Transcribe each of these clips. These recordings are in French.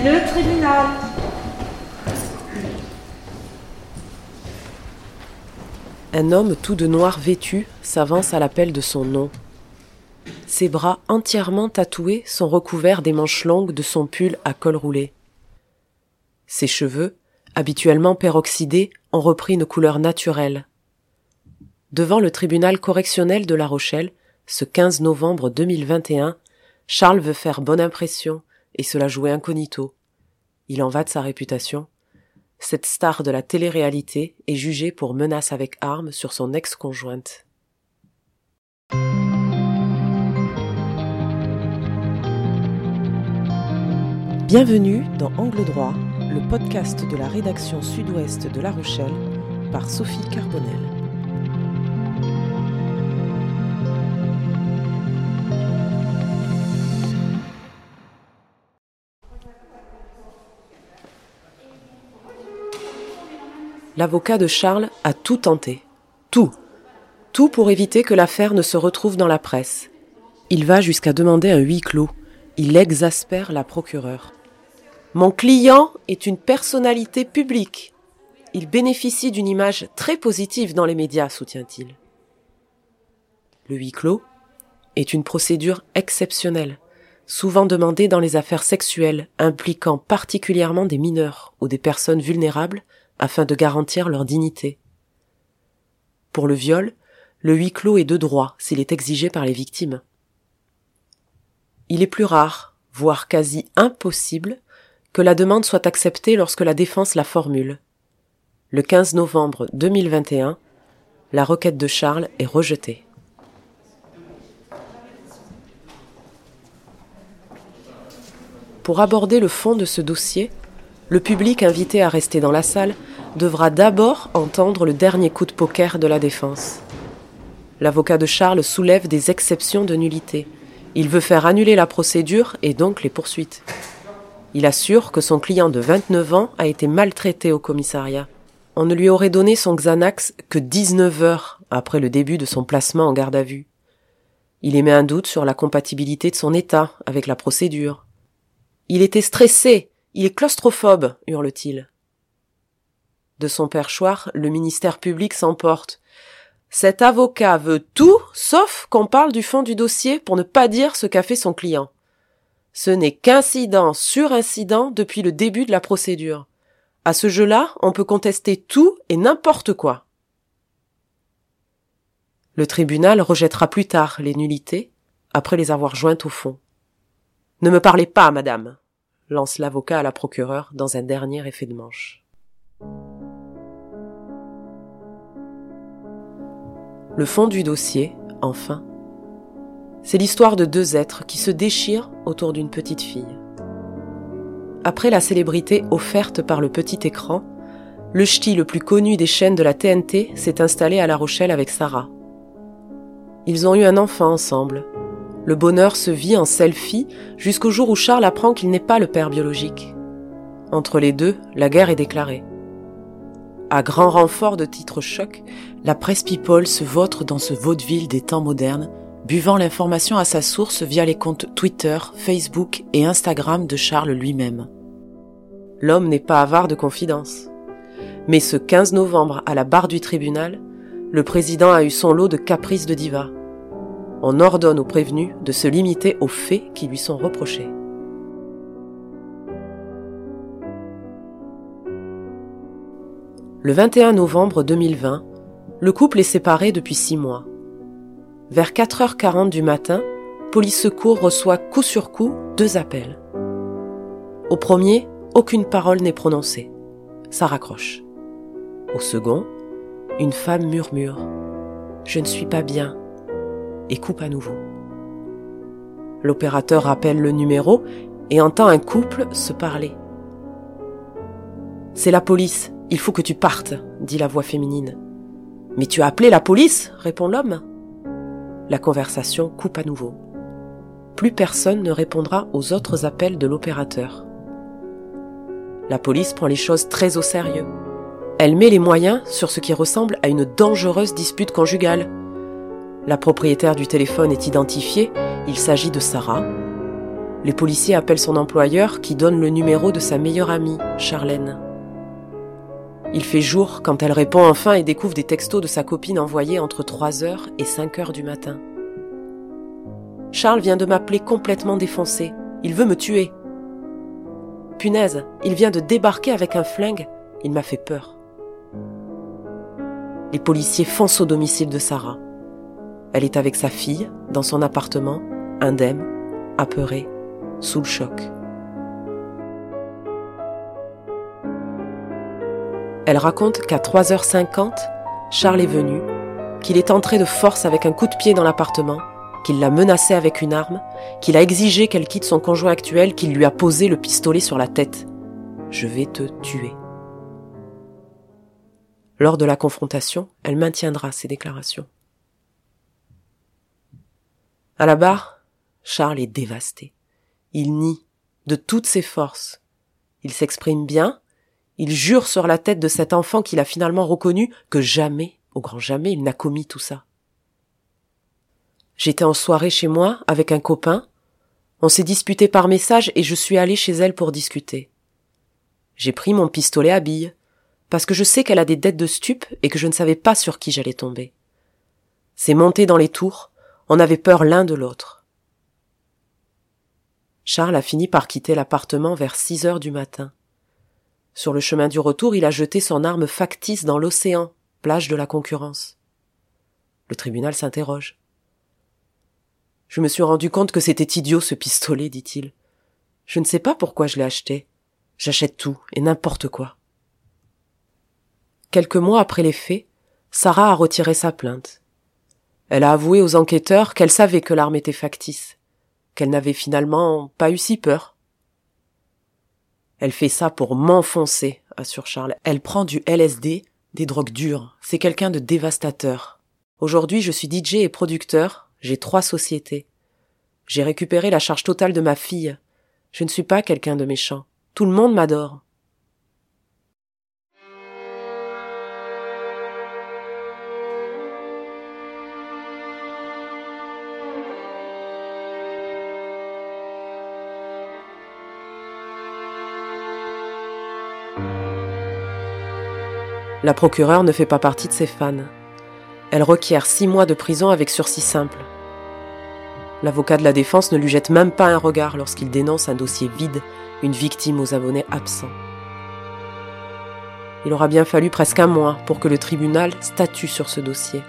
Le tribunal. Un homme tout de noir vêtu s'avance à l'appel de son nom. Ses bras entièrement tatoués sont recouverts des manches longues de son pull à col roulé. Ses cheveux, habituellement peroxydés, ont repris une couleur naturelle. Devant le tribunal correctionnel de La Rochelle, ce 15 novembre 2021, Charles veut faire bonne impression et se la jouer incognito. Il en va de sa réputation. Cette star de la télé-réalité est jugée pour menace avec arme sur son ex-conjointe. Bienvenue dans Angle droit, le podcast de la rédaction sud-ouest de La Rochelle par Sophie Carbonel. L'avocat de Charles a tout tenté. Tout. Tout pour éviter que l'affaire ne se retrouve dans la presse. Il va jusqu'à demander un huis clos. Il exaspère la procureure. Mon client est une personnalité publique. Il bénéficie d'une image très positive dans les médias, soutient-il. Le huis clos est une procédure exceptionnelle, souvent demandée dans les affaires sexuelles impliquant particulièrement des mineurs ou des personnes vulnérables afin de garantir leur dignité. Pour le viol, le huis clos est de droit s'il est exigé par les victimes. Il est plus rare, voire quasi impossible, que la demande soit acceptée lorsque la défense la formule. Le 15 novembre 2021, la requête de Charles est rejetée. Pour aborder le fond de ce dossier, le public invité à rester dans la salle devra d'abord entendre le dernier coup de poker de la défense. L'avocat de Charles soulève des exceptions de nullité. Il veut faire annuler la procédure et donc les poursuites. Il assure que son client de 29 ans a été maltraité au commissariat. On ne lui aurait donné son Xanax que 19 heures après le début de son placement en garde à vue. Il émet un doute sur la compatibilité de son état avec la procédure. Il était stressé, il est claustrophobe, hurle-t-il. De son perchoir, le ministère public s'emporte. Cet avocat veut tout sauf qu'on parle du fond du dossier pour ne pas dire ce qu'a fait son client. Ce n'est qu'incident sur incident depuis le début de la procédure. À ce jeu-là, on peut contester tout et n'importe quoi. Le tribunal rejettera plus tard les nullités, après les avoir jointes au fond. Ne me parlez pas, madame, lance l'avocat à la procureure dans un dernier effet de manche. Le fond du dossier, enfin, c'est l'histoire de deux êtres qui se déchirent autour d'une petite fille. Après la célébrité offerte par le petit écran, le ch'ti le plus connu des chaînes de la TNT s'est installé à La Rochelle avec Sarah. Ils ont eu un enfant ensemble. Le bonheur se vit en selfie jusqu'au jour où Charles apprend qu'il n'est pas le père biologique. Entre les deux, la guerre est déclarée. À grand renfort de titres chocs, la presse people se vautre dans ce vaudeville des temps modernes buvant l'information à sa source via les comptes Twitter, Facebook et Instagram de Charles lui-même. L'homme n'est pas avare de confidence. Mais ce 15 novembre, à la barre du tribunal, le président a eu son lot de caprices de diva. On ordonne aux prévenus de se limiter aux faits qui lui sont reprochés. Le 21 novembre 2020, le couple est séparé depuis six mois. Vers 4h40 du matin, Police Secours reçoit coup sur coup deux appels. Au premier, aucune parole n'est prononcée. Ça raccroche. Au second, une femme murmure ⁇ Je ne suis pas bien ⁇ et coupe à nouveau. L'opérateur rappelle le numéro et entend un couple se parler. C'est la police, il faut que tu partes, dit la voix féminine. Mais tu as appelé la police répond l'homme. La conversation coupe à nouveau. Plus personne ne répondra aux autres appels de l'opérateur. La police prend les choses très au sérieux. Elle met les moyens sur ce qui ressemble à une dangereuse dispute conjugale. La propriétaire du téléphone est identifiée, il s'agit de Sarah. Les policiers appellent son employeur qui donne le numéro de sa meilleure amie, Charlène. Il fait jour quand elle répond enfin et découvre des textos de sa copine envoyés entre 3h et 5h du matin. Charles vient de m'appeler complètement défoncé. Il veut me tuer. Punaise, il vient de débarquer avec un flingue. Il m'a fait peur. Les policiers foncent au domicile de Sarah. Elle est avec sa fille, dans son appartement, indemne, apeurée, sous le choc. Elle raconte qu'à 3h50, Charles est venu, qu'il est entré de force avec un coup de pied dans l'appartement, qu'il l'a menacé avec une arme, qu'il a exigé qu'elle quitte son conjoint actuel, qu'il lui a posé le pistolet sur la tête. Je vais te tuer. Lors de la confrontation, elle maintiendra ses déclarations. À la barre, Charles est dévasté. Il nie de toutes ses forces. Il s'exprime bien, il jure sur la tête de cet enfant qu'il a finalement reconnu que jamais, au grand jamais, il n'a commis tout ça. J'étais en soirée chez moi avec un copain. On s'est disputé par message et je suis allé chez elle pour discuter. J'ai pris mon pistolet à billes, parce que je sais qu'elle a des dettes de stupe et que je ne savais pas sur qui j'allais tomber. C'est monté dans les tours, on avait peur l'un de l'autre. Charles a fini par quitter l'appartement vers six heures du matin. Sur le chemin du retour, il a jeté son arme factice dans l'océan, plage de la concurrence. Le tribunal s'interroge. Je me suis rendu compte que c'était idiot ce pistolet, dit-il. Je ne sais pas pourquoi je l'ai acheté. J'achète tout et n'importe quoi. Quelques mois après les faits, Sarah a retiré sa plainte. Elle a avoué aux enquêteurs qu'elle savait que l'arme était factice, qu'elle n'avait finalement pas eu si peur. Elle fait ça pour m'enfoncer, assure Charles. Elle prend du LSD, des drogues dures. C'est quelqu'un de dévastateur. Aujourd'hui, je suis DJ et producteur. J'ai trois sociétés. J'ai récupéré la charge totale de ma fille. Je ne suis pas quelqu'un de méchant. Tout le monde m'adore. La procureure ne fait pas partie de ses fans. Elle requiert six mois de prison avec sursis simple. L'avocat de la défense ne lui jette même pas un regard lorsqu'il dénonce un dossier vide, une victime aux abonnés absents. Il aura bien fallu presque un mois pour que le tribunal statue sur ce dossier.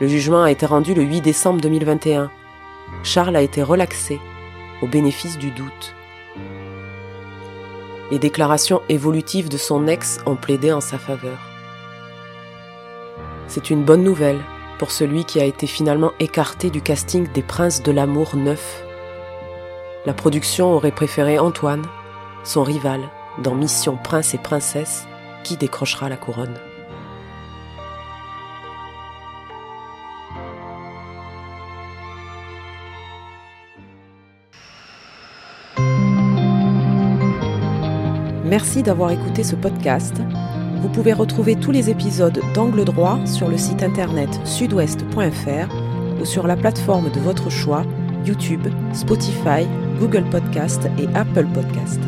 Le jugement a été rendu le 8 décembre 2021. Charles a été relaxé au bénéfice du doute. Les déclarations évolutives de son ex ont plaidé en sa faveur. C'est une bonne nouvelle pour celui qui a été finalement écarté du casting des Princes de l'amour neuf. La production aurait préféré Antoine, son rival, dans Mission Prince et Princesse, qui décrochera la couronne. Merci d'avoir écouté ce podcast. Vous pouvez retrouver tous les épisodes d'Angle droit sur le site internet sudouest.fr ou sur la plateforme de votre choix, YouTube, Spotify, Google Podcast et Apple Podcast.